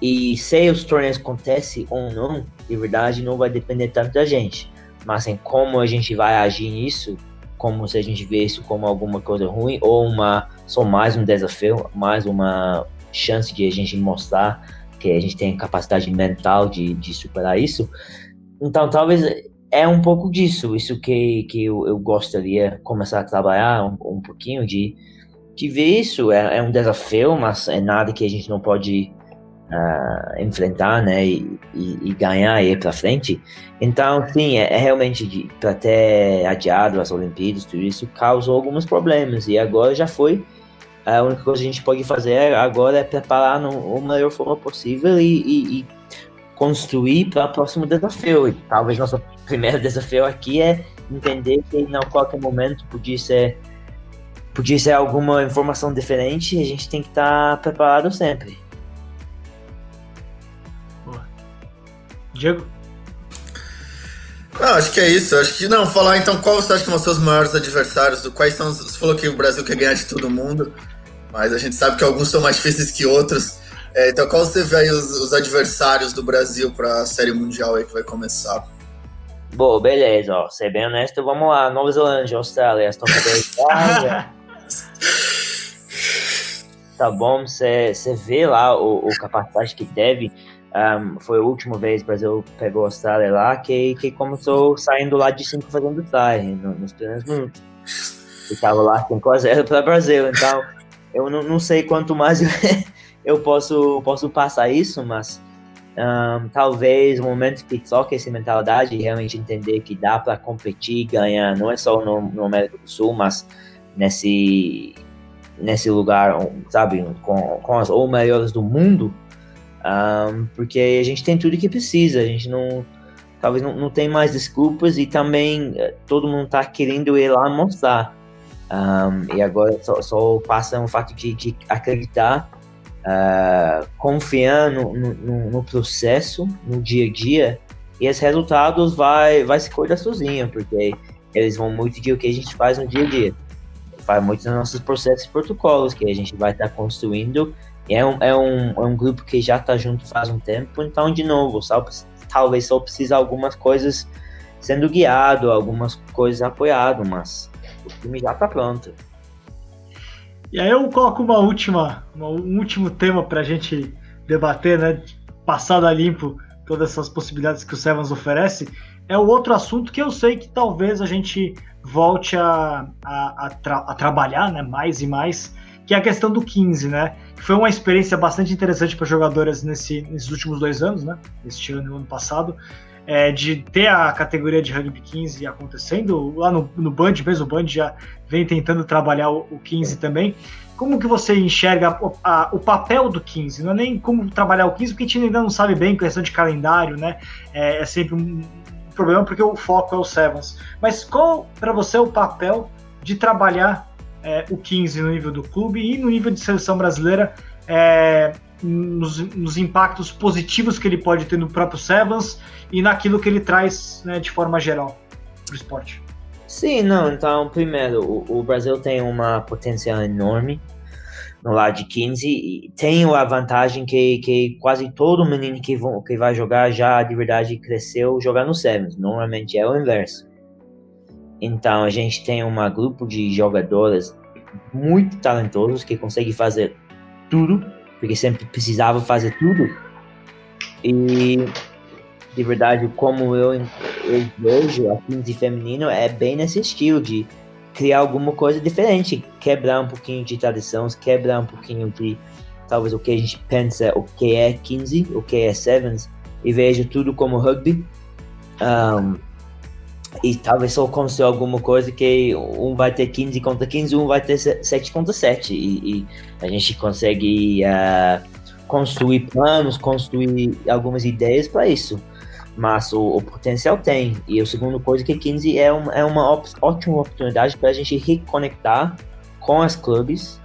E se os torneios acontecem ou não, de verdade, não vai depender tanto da gente. Mas em como a gente vai agir nisso, como se a gente vê isso como alguma coisa ruim ou uma só mais um desafio, mais uma chance de a gente mostrar que a gente tem capacidade mental de, de superar isso. Então, talvez é um pouco disso, isso que, que eu, eu gostaria começar a trabalhar um, um pouquinho de, de ver isso. É, é, um desafio, mas é nada que a gente não pode uh, enfrentar, né, e, e, e ganhar e ir para frente. Então, sim, é, é realmente para ter adiado as Olimpíadas, tudo isso causou alguns problemas e agora já foi. A única coisa que a gente pode fazer agora é preparar no, a melhor forma possível e, e, e construir para o próximo desafio. E talvez nosso primeiro (laughs) desafio aqui é entender que em qualquer momento podia ser podia ser alguma informação diferente e a gente tem que estar tá preparado sempre. Diego? Não, acho que é isso. Acho que não, falar então qual você acha que ser os maiores adversários? Quais são os, Você falou que o Brasil quer ganhar de todo mundo, mas a gente sabe que alguns são mais difíceis que outros. É, então, qual você vê aí os, os adversários do Brasil para a Série Mundial aí que vai começar? Bom, beleza, ó. Ser bem honesto, vamos lá. Nova Zelândia, Austrália, Aston (laughs) Tá bom, você vê lá o, o capacidade que teve. Um, foi a última vez que o Brasil pegou a Austrália lá, que, que começou saindo lá de 5 fazendo try no, nos primeiros minutos. E tava lá 5x0 para o Brasil. Então, eu não, não sei quanto mais eu, (laughs) eu posso, posso passar isso, mas um, talvez o momento que toque essa mentalidade e realmente entender que dá para competir ganhar, não é só no, no, América do Sul, mas nesse, nesse lugar, sabe, com, com as ou melhores do mundo, um, porque a gente tem tudo que precisa, a gente não, talvez não, não tem mais desculpas e também eh, todo mundo está querendo ir lá mostrar. Um, e agora só, só passa o fato de, de acreditar uh, confiando no, no, no, processo, no dia a dia, e os resultados vai, vai se cuidar sozinho, porque eles vão muito de o que a gente faz no dia a dia. Faz muito nos nossos processos e protocolos que a gente vai estar tá construindo. E é um, é, um, é um grupo que já está junto faz um tempo, então, de novo, talvez só precisa algumas coisas sendo guiado, algumas coisas apoiado, mas o time já está pronto. E aí eu coloco uma última, uma, um último tema para a gente debater, né? Passado a limpo todas essas possibilidades que o Sevens oferece. É o outro assunto que eu sei que talvez a gente volte a, a, a, tra a trabalhar né, mais e mais, que é a questão do 15, né? Foi uma experiência bastante interessante para jogadoras nesse, nesses últimos dois anos, né? Este ano e ano passado é, de ter a categoria de rugby 15 acontecendo, lá no, no Band mesmo, o Band já vem tentando trabalhar o, o 15 também. Como que você enxerga o, a, o papel do 15? Não é nem como trabalhar o 15, porque a gente ainda não sabe bem, questão de calendário, né? É, é sempre um problema, porque o foco é o Sevens. Mas qual, para você, é o papel de trabalhar é, o 15 no nível do clube e no nível de seleção brasileira é, nos, nos, impactos positivos que ele pode ter no próprio Sevens e naquilo que ele traz né, de forma geral para o esporte. Sim, não, então, primeiro, o, o, Brasil tem uma potencial enorme no lado de 15 e tem a vantagem que, que quase todo menino que, vão, que vai jogar já de verdade cresceu jogar no Sevens, normalmente é o inverso. Então a gente tem um grupo de jogadoras muito talentosos que conseguem fazer tudo, porque sempre precisava fazer tudo. E de verdade, como eu, eu vejo a 15 feminino, é bem nesse estilo de criar alguma coisa diferente, quebrar um pouquinho de tradições, quebrar um pouquinho de talvez o que a gente pensa, o que é 15, o que é Sevens, e vejo tudo como rugby. Um, e talvez só construir alguma coisa que um vai ter 15 contra 15, um vai ter 7 contra 7. E, e a gente consegue uh, construir planos, construir algumas ideias para isso. Mas o, o, potencial tem. E a segunda coisa é que 15 é, uma é uma ótima oportunidade para a gente reconectar com as clubes,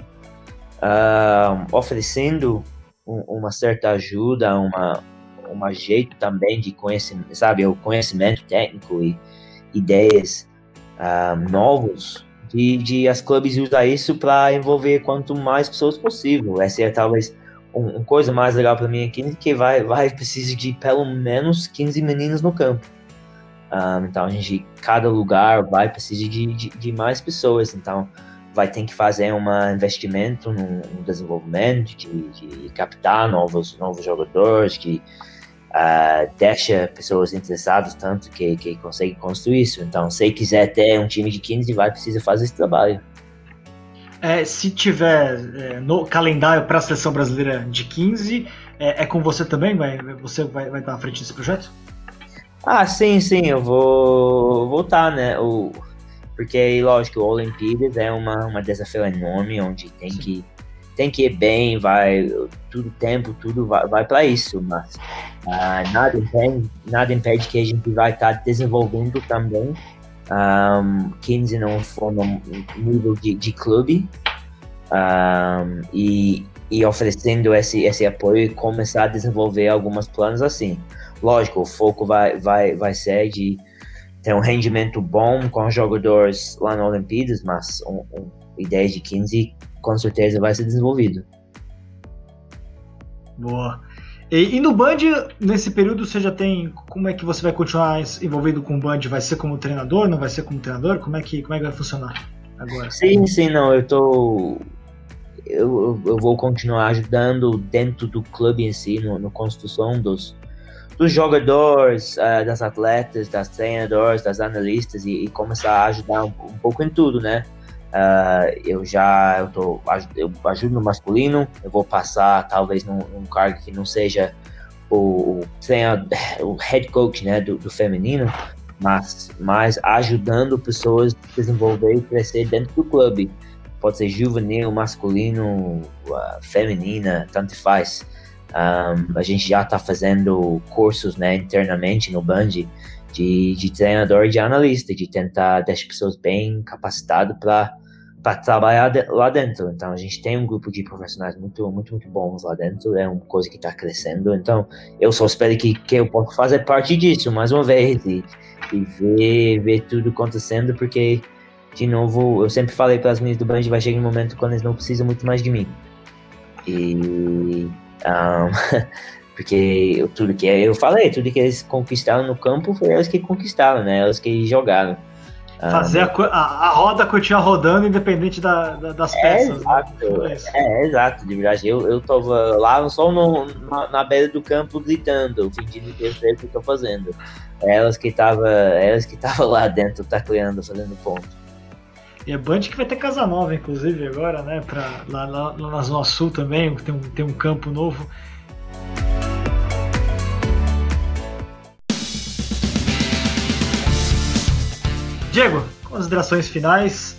uh, oferecendo um, uma certa ajuda, uma, uma jeito também de conhecimento, sabe, o conhecimento técnico e ideias uh, novos de, de as clubes usar isso para envolver quanto mais pessoas possível. Essa é talvez uma um coisa mais legal para mim aqui que vai vai precisa de pelo menos 15 meninos no campo. Um, ah, então a gente cada lugar vai precisar de, de, de, mais pessoas. Então vai ter que fazer um investimento no, no desenvolvimento, de, de, captar novos novos jogadores, que uh, deixa pessoas interessadas tanto que, que consegue construir isso. Então, se quiser ter um time de 15, vai precisar fazer esse trabalho. É, se tiver é, no calendário para a seleção brasileira de 15, é, é, com você também? Vai, você vai, vai estar à frente desse projeto? Ah, sim, sim, eu vou voltar, né? O, porque, lógico, o Olimpíadas é uma, uma desafio enorme, onde tem que tem que ir bem, vai tudo tempo, tudo vai, vai para isso, mas uh, nada impede, nada impede que a gente vai estar tá desenvolvendo também um, 15 não for no nível de, de clube um, e, e oferecendo esse, esse apoio e começar a desenvolver alguns planos assim. Lógico, o foco vai, vai, vai ser de ter um rendimento bom com os jogadores lá na Olimpíadas, mas um, um, ideia de 15 com certeza vai ser desenvolvido. Boa. E, e, no Band, nesse período, você já tem. Como é que você vai continuar envolvido com o Band? Vai ser como treinador? Não vai ser como treinador? Como é que, como é que vai funcionar agora? Sim, sim, não. Eu tô. Eu, eu vou continuar ajudando dentro do clube em si, no, no construção dos, dos jogadores, uh, das atletas, das treinadoras, das analistas e, e começar a ajudar um, um pouco em tudo, né? Uh, eu já eu tô, eu ajudo no masculino, eu vou passar talvez num, num cargo que não seja o, o, o head coach né, do, do, feminino, mas, mas ajudando pessoas a desenvolver e crescer dentro do clube. Pode ser juvenil, masculino, uh, feminina, tanto faz. Um, a gente já está fazendo cursos né, internamente no Band de, de treinador e de analista, de tentar deixar pessoas bem capacitadas para para trabalhar de, lá dentro. Então a gente tem um grupo de profissionais muito, muito, muito bons lá dentro. É uma coisa que está crescendo. Então eu só espero que, que eu possa fazer parte disso mais uma vez e, e ver, ver tudo acontecendo, porque de novo eu sempre falei para as meninas do Band vai chegar um momento quando eles não precisam muito mais de mim. E um, (laughs) porque eu, tudo que eu falei, tudo que eles conquistaram no campo foi eles que conquistaram, né? Eles que jogaram. Fazer a, a, a, roda continuar rodando independente da, da, das é peças. Né? Exato, né? é, exato, de verdade. Eu, eu tava lá só no, na, na beira do campo gritando, fingindo que eu sei o que tô fazendo. Elas que tava, elas que tava lá dentro tacleando, fazendo ponto. E é Band que vai ter Casa Nova, inclusive, agora, né? Pra, lá, lá, lá na Zona Sul também, tem um, tem um campo novo. Diego, considerações finais.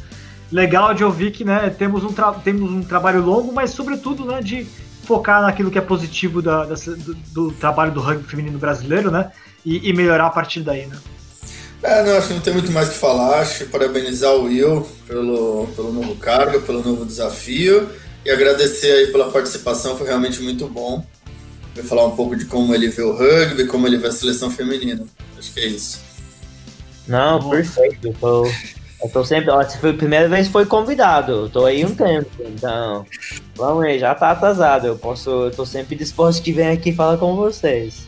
Legal de ouvir que né, temos, um temos um trabalho longo, mas sobretudo né, de focar naquilo que é positivo da, da, do, do, trabalho do rugby feminino brasileiro, né? E, e, melhorar a partir daí, né? É, não, acho que não tem muito mais que falar. Acho que parabenizar o Will pelo, pelo novo cargo, pelo novo desafio e agradecer aí pela participação, foi realmente muito bom. Vou falar um pouco de como ele vê o rugby, como ele vê a seleção feminina. Acho que é isso. Não, Nossa. perfeito. Eu tô, eu tô sempre. Ó, se foi a primeira vez foi convidado. Eu tô aí um tempo, então. Vamos aí, já tá atrasado. Eu posso. Eu tô sempre disposto de vir aqui falar com vocês.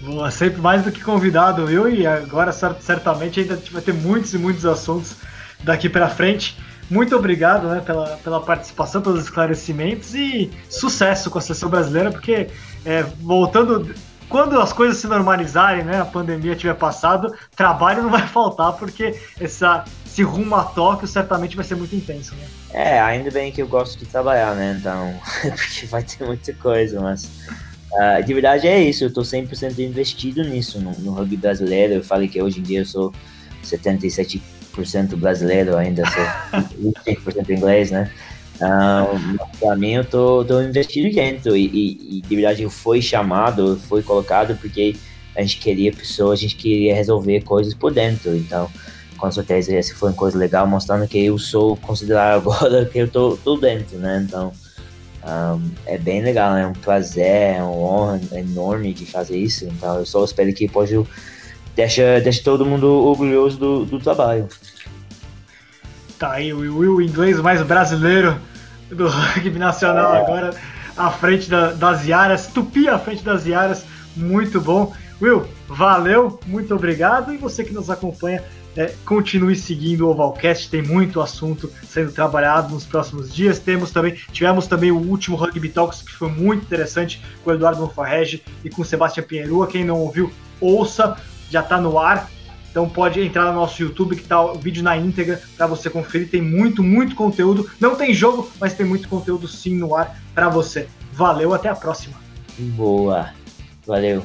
Boa, sempre mais do que convidado, viu? E agora certamente ainda vai ter muitos e muitos assuntos daqui para frente. muito obrigado né, pela, pela participação, pelos esclarecimentos e sucesso com a seleção brasileira, porque é, voltando quando as coisas se normalizarem, né, a pandemia tiver passado, trabalho não vai (laughs) faltar, porque essa, esse rumo a Tóquio certamente vai ser muito intenso, né? É, ainda bem que eu gosto de trabalhar, né, então, (laughs) porque vai ter muita coisa, mas uh, de verdade é isso, eu tô 100% investido nisso, no, no rugby brasileiro, eu falei que hoje em dia eu sou 77% brasileiro, ainda sou (laughs) 20% inglês, né, um, pra mim, eu tô, tô investindo dentro e, e, e, de verdade eu fui chamado, foi colocado porque a gente queria pessoas, a gente queria resolver coisas por dentro. Então, com certeza, essa foi uma coisa legal, mostrando que eu sou considerado (laughs) agora que eu tô, tô dentro, né? Então, um, é bem legal, é um prazer, é uma honra enorme de fazer isso. Então, eu só espero que pode deixa, deixa todo mundo orgulhoso do, do trabalho. Tá aí o Will inglês mais brasileiro do (laughs) rugby nacional é. agora à frente da, das Iaras, Tupi à frente das Iaras, muito bom. Will, valeu, muito obrigado e você que nos acompanha, é, continue seguindo o Ovalcast, tem muito assunto sendo trabalhado nos próximos dias. Temos também, tivemos também o último Rugby Talks que foi muito interessante com o Eduardo Monfarrege e com o Sebastião Pinheirua. Quem não ouviu, ouça, já está no ar. Então pode entrar no nosso YouTube que tá o vídeo na íntegra para você conferir. Tem muito, muito conteúdo. Não tem jogo, mas tem muito conteúdo sim no ar para você. Valeu, até a próxima. Boa. Valeu.